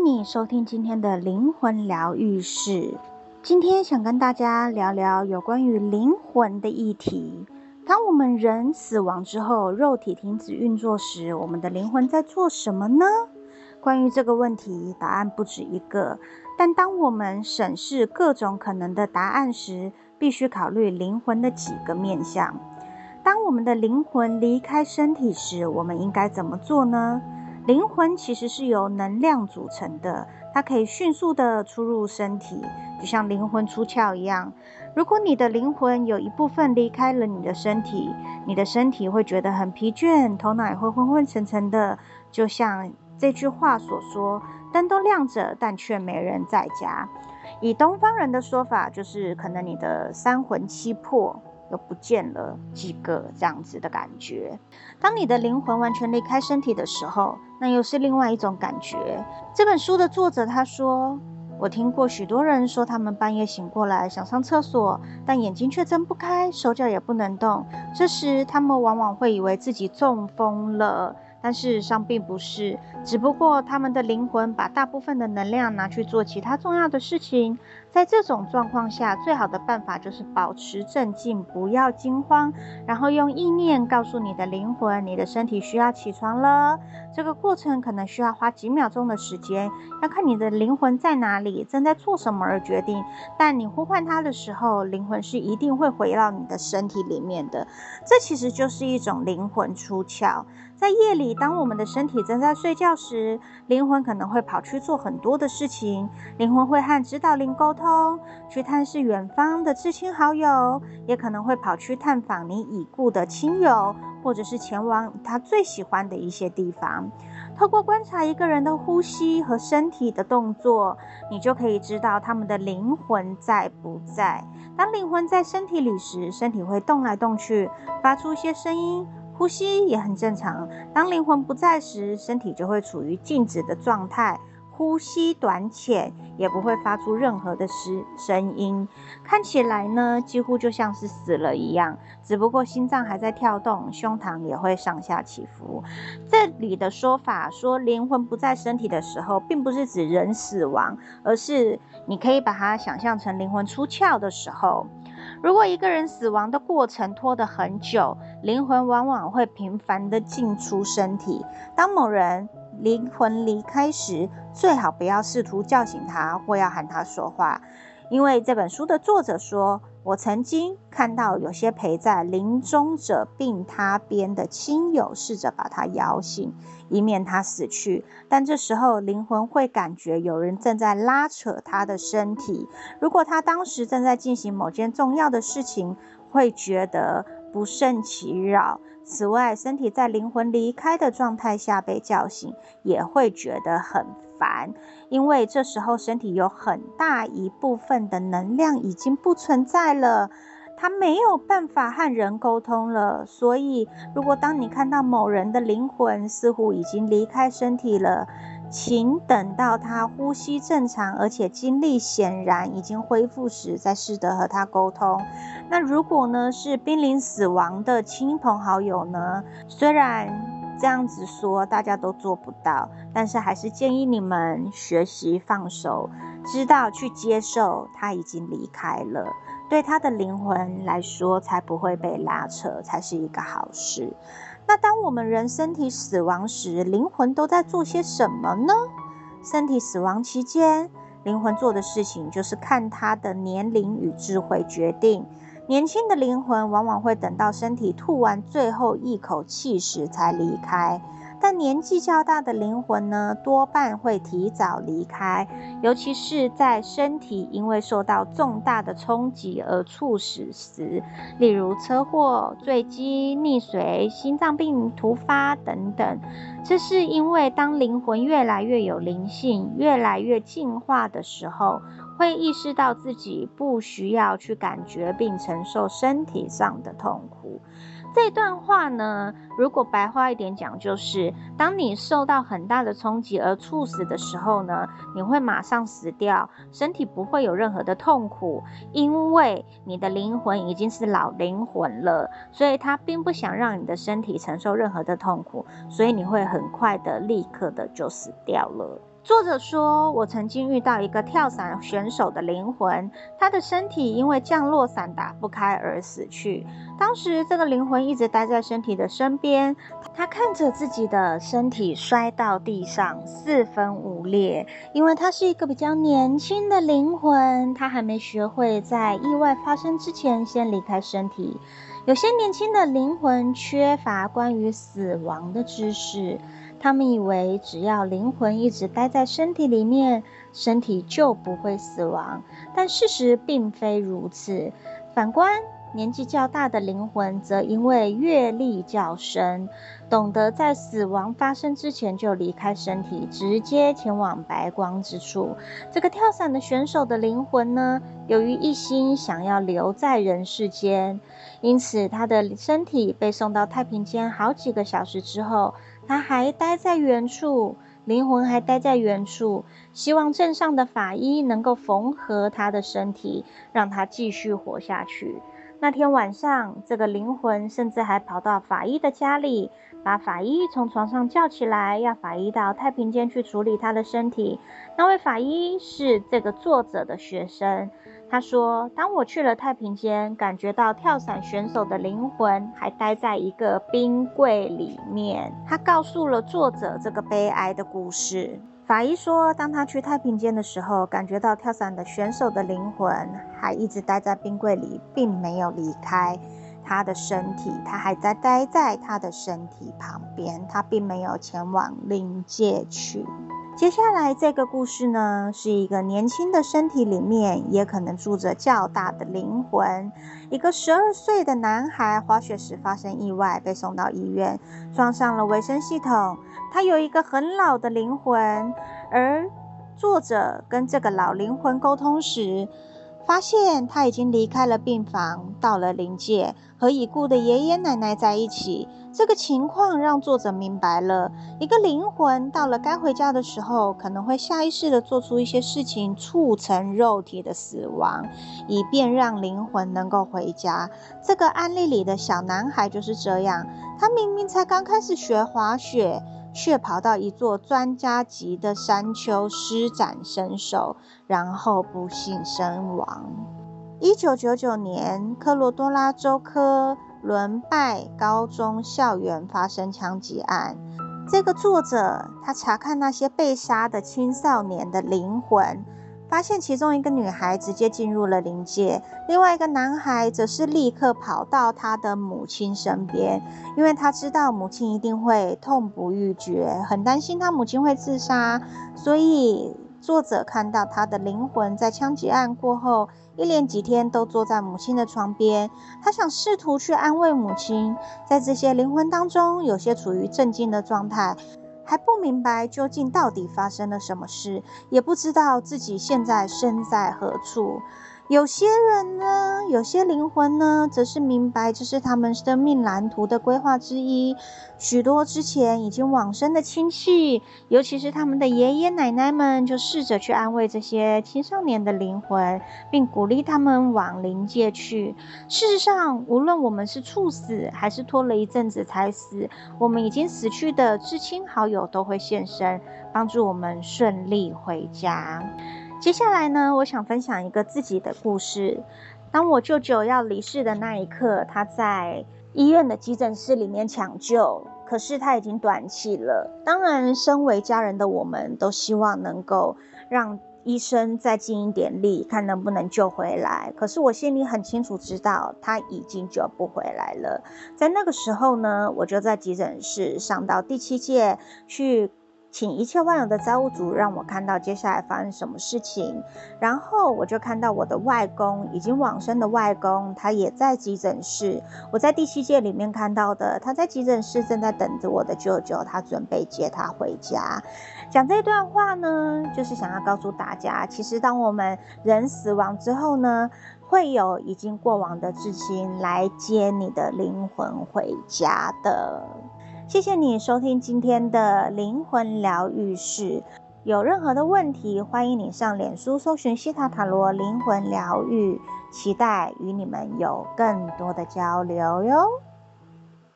迎你收听今天的灵魂疗愈室。今天想跟大家聊聊有关于灵魂的议题。当我们人死亡之后，肉体停止运作时，我们的灵魂在做什么呢？关于这个问题，答案不止一个。但当我们审视各种可能的答案时，必须考虑灵魂的几个面向。当我们的灵魂离开身体时，我们应该怎么做呢？灵魂其实是由能量组成的，它可以迅速地出入身体，就像灵魂出窍一样。如果你的灵魂有一部分离开了你的身体，你的身体会觉得很疲倦，头脑也会昏昏沉沉的，就像这句话所说：“灯都亮着，但却没人在家。”以东方人的说法，就是可能你的三魂七魄又不见了几个这样子的感觉。当你的灵魂完全离开身体的时候，那又是另外一种感觉。这本书的作者他说：“我听过许多人说，他们半夜醒过来想上厕所，但眼睛却睁不开，手脚也不能动。这时，他们往往会以为自己中风了。”但事实上并不是，只不过他们的灵魂把大部分的能量拿去做其他重要的事情。在这种状况下，最好的办法就是保持镇静，不要惊慌，然后用意念告诉你的灵魂，你的身体需要起床了。这个过程可能需要花几秒钟的时间，要看你的灵魂在哪里，正在做什么而决定。但你呼唤它的时候，灵魂是一定会回到你的身体里面的。这其实就是一种灵魂出窍。在夜里，当我们的身体正在睡觉时，灵魂可能会跑去做很多的事情。灵魂会和指导灵沟通，去探视远方的至亲好友，也可能会跑去探访你已故的亲友，或者是前往他最喜欢的一些地方。透过观察一个人的呼吸和身体的动作，你就可以知道他们的灵魂在不在。当灵魂在身体里时，身体会动来动去，发出一些声音。呼吸也很正常。当灵魂不在时，身体就会处于静止的状态，呼吸短浅，也不会发出任何的声声音。看起来呢，几乎就像是死了一样。只不过心脏还在跳动，胸膛也会上下起伏。这里的说法说灵魂不在身体的时候，并不是指人死亡，而是你可以把它想象成灵魂出窍的时候。如果一个人死亡的过程拖得很久，灵魂往往会频繁的进出身体。当某人灵魂离开时，最好不要试图叫醒他或要喊他说话，因为这本书的作者说。我曾经看到有些陪在临终者病榻边的亲友试着把他摇醒，以免他死去。但这时候灵魂会感觉有人正在拉扯他的身体。如果他当时正在进行某件重要的事情，会觉得不胜其扰。此外，身体在灵魂离开的状态下被叫醒，也会觉得很烦，因为这时候身体有很大一部分的能量已经不存在了，它没有办法和人沟通了。所以，如果当你看到某人的灵魂似乎已经离开身体了，请等到他呼吸正常，而且精力显然已经恢复时，再试着和他沟通。那如果呢，是濒临死亡的亲朋好友呢？虽然这样子说大家都做不到，但是还是建议你们学习放手，知道去接受他已经离开了，对他的灵魂来说才不会被拉扯，才是一个好事。那当我们人身体死亡时，灵魂都在做些什么呢？身体死亡期间，灵魂做的事情就是看他的年龄与智慧决定。年轻的灵魂往往会等到身体吐完最后一口气时才离开。但年纪较大的灵魂呢，多半会提早离开，尤其是在身体因为受到重大的冲击而猝死时，例如车祸、坠机、溺水、心脏病突发等等。这是因为当灵魂越来越有灵性、越来越进化的时候，会意识到自己不需要去感觉并承受身体上的痛苦。这段话呢，如果白话一点讲，就是当你受到很大的冲击而猝死的时候呢，你会马上死掉，身体不会有任何的痛苦，因为你的灵魂已经是老灵魂了，所以他并不想让你的身体承受任何的痛苦，所以你会很快的、立刻的就死掉了。作者说：“我曾经遇到一个跳伞选手的灵魂，他的身体因为降落伞打不开而死去。当时，这个灵魂一直待在身体的身边，他看着自己的身体摔到地上，四分五裂。因为他是一个比较年轻的灵魂，他还没学会在意外发生之前先离开身体。有些年轻的灵魂缺乏关于死亡的知识。”他们以为只要灵魂一直待在身体里面，身体就不会死亡。但事实并非如此。反观年纪较大的灵魂，则因为阅历较深，懂得在死亡发生之前就离开身体，直接前往白光之处。这个跳伞的选手的灵魂呢，由于一心想要留在人世间，因此他的身体被送到太平间好几个小时之后。他还待在原处，灵魂还待在原处，希望镇上的法医能够缝合他的身体，让他继续活下去。那天晚上，这个灵魂甚至还跑到法医的家里，把法医从床上叫起来，要法医到太平间去处理他的身体。那位法医是这个作者的学生。他说：“当我去了太平间，感觉到跳伞选手的灵魂还待在一个冰柜里面。”他告诉了作者这个悲哀的故事。法医说，当他去太平间的时候，感觉到跳伞的选手的灵魂还一直待在冰柜里，并没有离开他的身体，他还在待在他的身体旁边，他并没有前往灵界去。接下来这个故事呢，是一个年轻的身体里面，也可能住着较大的灵魂。一个十二岁的男孩滑雪时发生意外，被送到医院，装上了维生系统。他有一个很老的灵魂，而作者跟这个老灵魂沟通时，发现他已经离开了病房，到了灵界，和已故的爷爷奶奶在一起。这个情况让作者明白了，一个灵魂到了该回家的时候，可能会下意识地做出一些事情，促成肉体的死亡，以便让灵魂能够回家。这个案例里的小男孩就是这样，他明明才刚开始学滑雪。却跑到一座专家级的山丘施展身手，然后不幸身亡。一九九九年，科罗多拉州科伦拜高中校园发生枪击案。这个作者他查看那些被杀的青少年的灵魂。发现其中一个女孩直接进入了灵界，另外一个男孩则是立刻跑到他的母亲身边，因为他知道母亲一定会痛不欲绝，很担心他母亲会自杀。所以作者看到他的灵魂在枪击案过后一连几天都坐在母亲的床边，他想试图去安慰母亲。在这些灵魂当中，有些处于镇静的状态。还不明白究竟到底发生了什么事，也不知道自己现在身在何处。有些人呢，有些灵魂呢，则是明白这是他们生命蓝图的规划之一。许多之前已经往生的亲戚，尤其是他们的爷爷奶奶们，就试着去安慰这些青少年的灵魂，并鼓励他们往灵界去。事实上，无论我们是猝死，还是拖了一阵子才死，我们已经死去的至亲好友都会现身，帮助我们顺利回家。接下来呢，我想分享一个自己的故事。当我舅舅要离世的那一刻，他在医院的急诊室里面抢救，可是他已经短气了。当然，身为家人的我们都希望能够让医生再尽一点力，看能不能救回来。可是我心里很清楚知道，他已经救不回来了。在那个时候呢，我就在急诊室上到第七届去。请一切万有的造物主让我看到接下来发生什么事情，然后我就看到我的外公已经往生的外公，他也在急诊室。我在第七届里面看到的，他在急诊室正在等着我的舅舅，他准备接他回家。讲这段话呢，就是想要告诉大家，其实当我们人死亡之后呢，会有已经过往的至亲来接你的灵魂回家的。谢谢你收听今天的灵魂疗愈室。有任何的问题，欢迎你上脸书搜寻西塔塔罗灵魂疗愈，期待与你们有更多的交流哟。